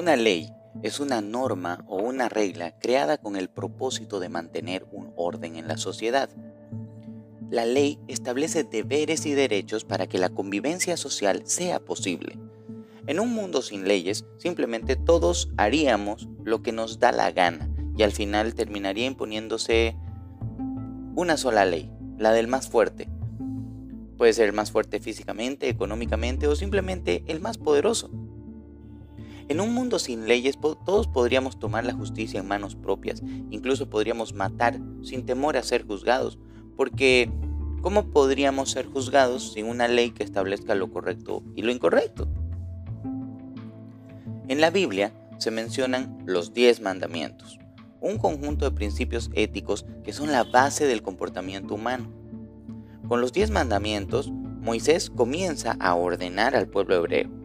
Una ley es una norma o una regla creada con el propósito de mantener un orden en la sociedad. La ley establece deberes y derechos para que la convivencia social sea posible. En un mundo sin leyes, simplemente todos haríamos lo que nos da la gana y al final terminaría imponiéndose una sola ley, la del más fuerte. Puede ser el más fuerte físicamente, económicamente o simplemente el más poderoso. En un mundo sin leyes todos podríamos tomar la justicia en manos propias, incluso podríamos matar sin temor a ser juzgados, porque ¿cómo podríamos ser juzgados sin una ley que establezca lo correcto y lo incorrecto? En la Biblia se mencionan los diez mandamientos, un conjunto de principios éticos que son la base del comportamiento humano. Con los diez mandamientos, Moisés comienza a ordenar al pueblo hebreo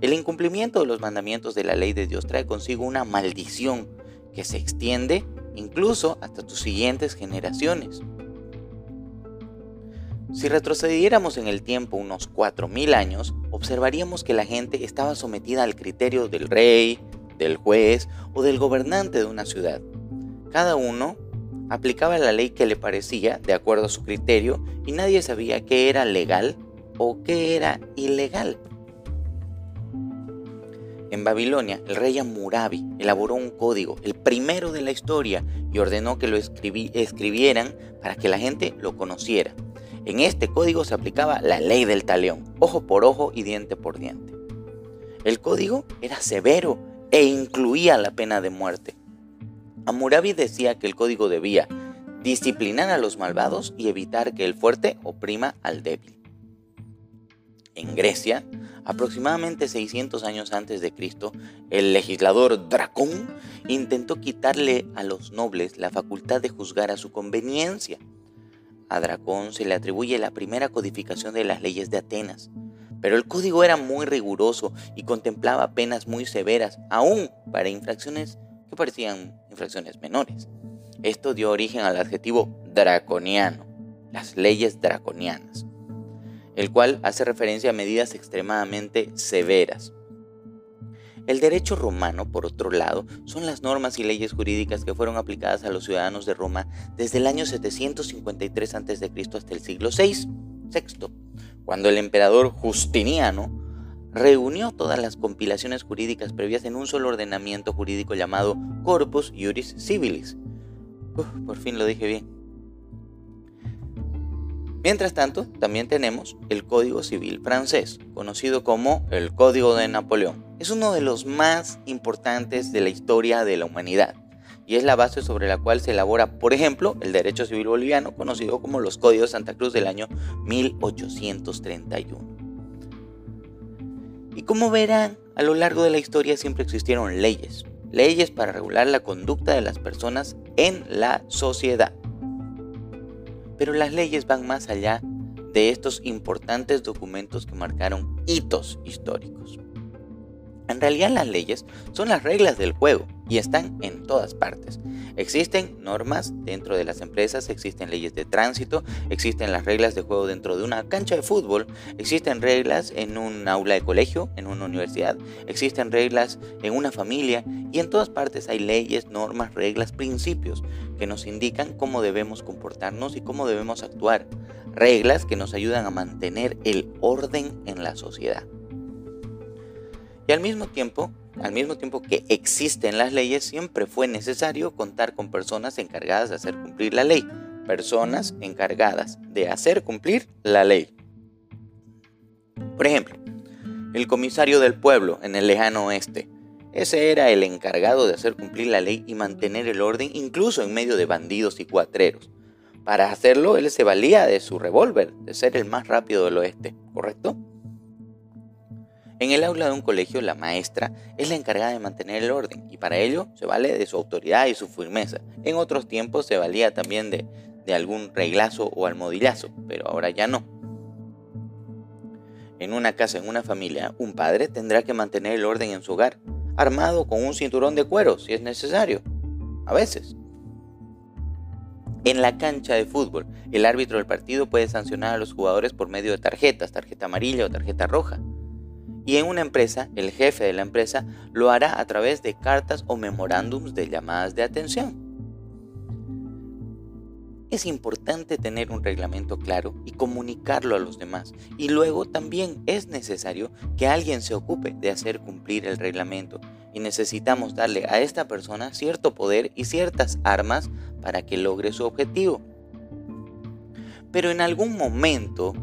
el incumplimiento de los mandamientos de la ley de Dios trae consigo una maldición que se extiende incluso hasta tus siguientes generaciones. Si retrocediéramos en el tiempo unos 4.000 años, observaríamos que la gente estaba sometida al criterio del rey, del juez o del gobernante de una ciudad. Cada uno aplicaba la ley que le parecía de acuerdo a su criterio y nadie sabía qué era legal o qué era ilegal. En Babilonia, el rey Amurabi elaboró un código, el primero de la historia, y ordenó que lo escribieran para que la gente lo conociera. En este código se aplicaba la ley del talión, ojo por ojo y diente por diente. El código era severo e incluía la pena de muerte. Amurabi decía que el código debía disciplinar a los malvados y evitar que el fuerte oprima al débil. En Grecia, aproximadamente 600 años antes de Cristo, el legislador Dracón intentó quitarle a los nobles la facultad de juzgar a su conveniencia. A Dracón se le atribuye la primera codificación de las leyes de Atenas, pero el código era muy riguroso y contemplaba penas muy severas, aún para infracciones que parecían infracciones menores. Esto dio origen al adjetivo draconiano, las leyes draconianas el cual hace referencia a medidas extremadamente severas. El derecho romano, por otro lado, son las normas y leyes jurídicas que fueron aplicadas a los ciudadanos de Roma desde el año 753 a.C. hasta el siglo VI, VI, cuando el emperador Justiniano reunió todas las compilaciones jurídicas previas en un solo ordenamiento jurídico llamado Corpus Juris Civilis. por fin lo dije bien. Mientras tanto, también tenemos el Código Civil francés, conocido como el Código de Napoleón. Es uno de los más importantes de la historia de la humanidad y es la base sobre la cual se elabora, por ejemplo, el derecho civil boliviano, conocido como los Códigos Santa Cruz del año 1831. Y como verán, a lo largo de la historia siempre existieron leyes, leyes para regular la conducta de las personas en la sociedad. Pero las leyes van más allá de estos importantes documentos que marcaron hitos históricos. En realidad las leyes son las reglas del juego y están en todas partes. Existen normas dentro de las empresas, existen leyes de tránsito, existen las reglas de juego dentro de una cancha de fútbol, existen reglas en un aula de colegio, en una universidad, existen reglas en una familia y en todas partes hay leyes, normas, reglas, principios que nos indican cómo debemos comportarnos y cómo debemos actuar. Reglas que nos ayudan a mantener el orden en la sociedad. Y al mismo tiempo, al mismo tiempo que existen las leyes, siempre fue necesario contar con personas encargadas de hacer cumplir la ley. Personas encargadas de hacer cumplir la ley. Por ejemplo, el comisario del pueblo en el lejano oeste. Ese era el encargado de hacer cumplir la ley y mantener el orden incluso en medio de bandidos y cuatreros. Para hacerlo, él se valía de su revólver, de ser el más rápido del oeste, ¿correcto? En el aula de un colegio, la maestra es la encargada de mantener el orden y para ello se vale de su autoridad y su firmeza. En otros tiempos se valía también de, algún reglazo o almodillazo, pero ahora ya no. En una casa, en una familia, un padre tendrá que mantener el orden en su hogar, armado con un cinturón de cuero si es necesario. A veces. En la cancha de fútbol, el árbitro del partido puede sancionar a los jugadores por medio de tarjetas, tarjeta amarilla o tarjeta roja Y en una empresa, el jefe de la empresa lo hará a través de cartas o memorándums de llamadas de atención. Es importante tener un reglamento claro y comunicarlo a los demás. Y luego también es necesario que alguien se ocupe de hacer cumplir el reglamento. Y necesitamos darle a esta persona cierto poder y ciertas armas para que logre su objetivo. Pero en algún momento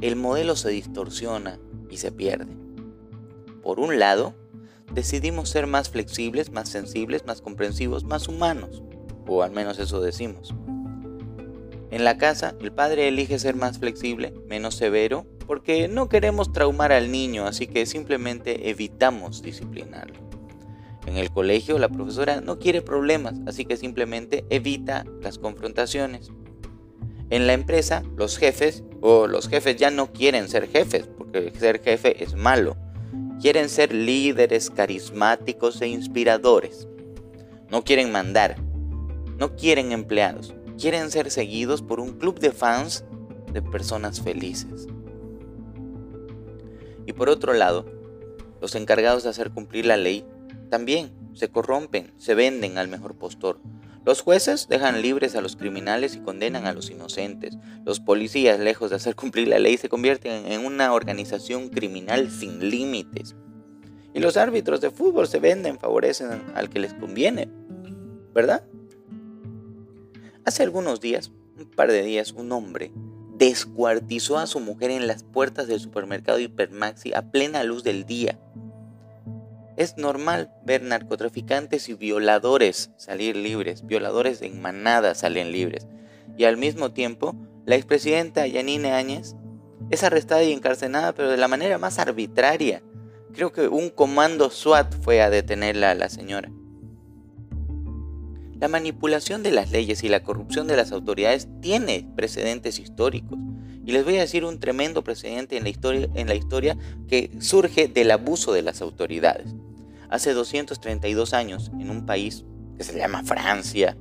el modelo se distorsiona y se pierde. Por un lado, decidimos ser más flexibles, más sensibles, más comprensivos, más humanos. O al menos eso decimos. En la casa, el padre elige ser más flexible, menos severo, porque no queremos traumar al niño, así que simplemente evitamos disciplinarlo. En el colegio, la profesora no quiere problemas, así que simplemente evita las confrontaciones. En la empresa, los jefes, o los jefes ya no quieren ser jefes, porque ser jefe es malo. Quieren ser líderes carismáticos e inspiradores. No quieren mandar, no quieren empleados, quieren ser seguidos por un club de fans de personas felices. Y por otro lado, los encargados de hacer cumplir la ley también se corrompen, se venden al mejor postor. Los jueces dejan libres a los criminales y condenan a los inocentes. Los policías, lejos de hacer cumplir la ley, se convierten en una organización criminal sin límites. Y los árbitros de fútbol se venden, favorecen al que les conviene. ¿Verdad? Hace algunos días, un par de días, un hombre descuartizó a su mujer en las puertas del supermercado Hipermaxi a plena luz del día. Es normal ver narcotraficantes y violadores salir libres, violadores en manada salen libres. Y al mismo tiempo, la expresidenta Yanine Áñez es arrestada y encarcelada, pero de la manera más arbitraria. Creo que un comando SWAT fue a detenerla a la señora. La manipulación de las leyes y la corrupción de las autoridades tiene precedentes históricos. Y les voy a decir un tremendo precedente en la historia, en la historia que surge del abuso de las autoridades. Hace 232 años, en un país que se llama Francia,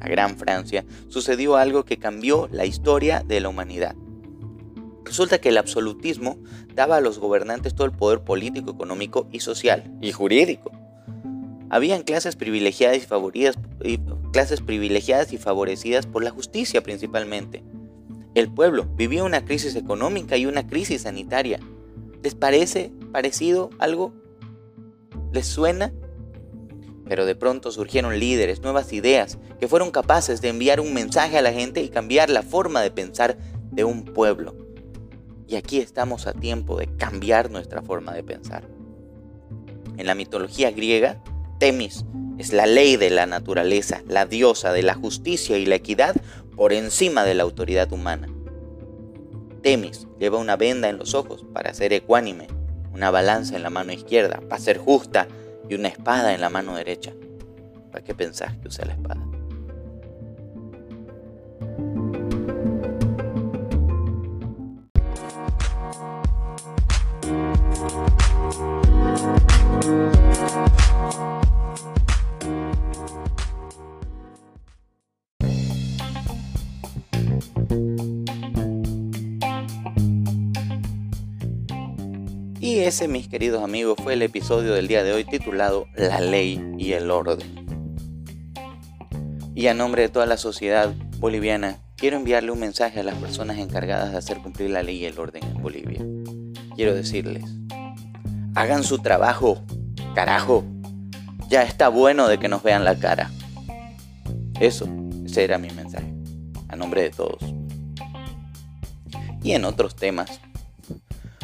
la Gran Francia, sucedió algo que cambió la historia de la humanidad. Resulta que el absolutismo daba a los gobernantes todo el poder político, económico y social y jurídico. Habían clases privilegiadas y, clases privilegiadas y favorecidas por la justicia principalmente. El pueblo vivía una crisis económica y una crisis sanitaria. ¿Les parece parecido algo? ¿Les suena? Pero de pronto surgieron líderes, nuevas ideas, que fueron capaces de enviar un mensaje a la gente y cambiar la forma de pensar de un pueblo. Y aquí estamos a tiempo de cambiar nuestra forma de pensar. En la mitología griega, Temis es la ley de la naturaleza, la diosa de la justicia y la equidad por encima de la autoridad humana. Temis lleva una venda en los ojos para ser ecuánime, una balanza en la mano izquierda para ser justa y una espada en la mano derecha. ¿Para qué pensás que usa la espada? Y ese, mis queridos amigos, fue el episodio del día de hoy titulado La ley y el orden. Y a nombre de toda la sociedad boliviana, quiero enviarle un mensaje a las personas encargadas de hacer cumplir la ley y el orden en Bolivia. Quiero decirles, hagan su trabajo, carajo. Ya está bueno de que nos vean la cara. Eso, ese era mi mensaje, a nombre de todos. Y en otros temas,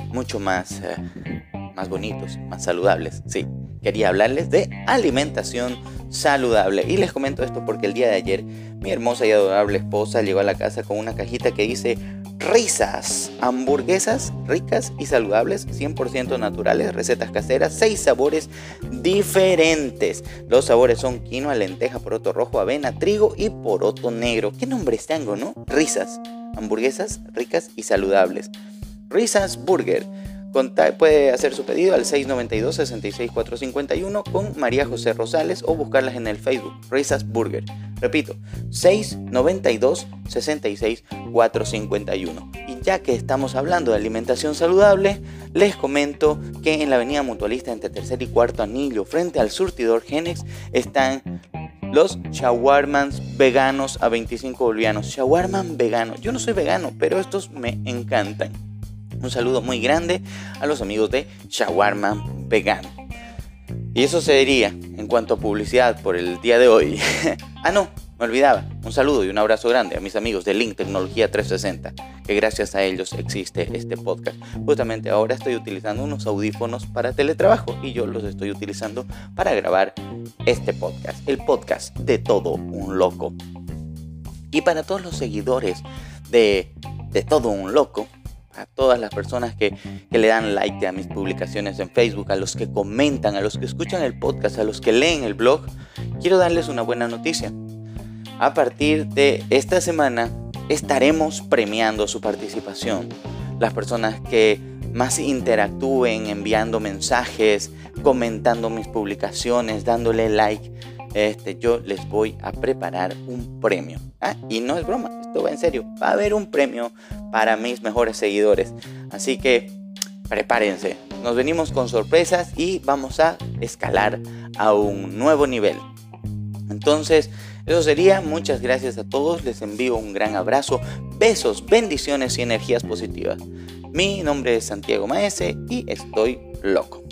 mucho más, eh, más bonitos, más saludables. Sí, quería hablarles de alimentación saludable. Y les comento esto porque el día de ayer mi hermosa y adorable esposa llegó a la casa con una cajita que dice risas, hamburguesas ricas y saludables, 100% naturales, recetas caseras, 6 sabores diferentes. Los sabores son quinoa, lenteja, poroto rojo, avena, trigo y poroto negro. ¿Qué nombres tengo, no? Risas, hamburguesas ricas y saludables. Risas Burger. puede hacer su pedido al 692-66451 con María José Rosales o buscarlas en el Facebook, Risas Burger. Repito, 692-66451. Y ya que estamos hablando de alimentación saludable, les comento que en la avenida Mutualista entre tercer y cuarto anillo, frente al surtidor Genex, están los shawarmans veganos a 25 bolivianos. Shawarman vegano. Yo no soy vegano, pero estos me encantan. Un saludo muy grande a los amigos de Shawarman Vegano. Y eso sería en cuanto a publicidad por el día de hoy. ah, no, me olvidaba. Un saludo y un abrazo grande a mis amigos de Link Tecnología 360, que gracias a ellos existe este podcast. Justamente ahora estoy utilizando unos audífonos para teletrabajo y yo los estoy utilizando para grabar este podcast, el podcast de todo un loco. Y para todos los seguidores de todo un loco, a todas las personas que, le dan like a mis publicaciones en Facebook, a los que comentan, a los que escuchan el podcast, a los que leen el blog, quiero darles una buena noticia. A partir de esta semana estaremos premiando su participación. Las personas que más interactúen enviando mensajes, comentando mis publicaciones, dándole like, este, yo les voy a preparar un premio. Ah, y no es broma, esto va en serio. Va a haber un premio para mis mejores seguidores. Así que prepárense. Nos venimos con sorpresas y vamos a escalar a un nuevo nivel. Entonces, eso sería. Muchas gracias a todos. Les envío un gran abrazo, besos, bendiciones y energías positivas. Mi nombre es Santiago Maese y estoy loco.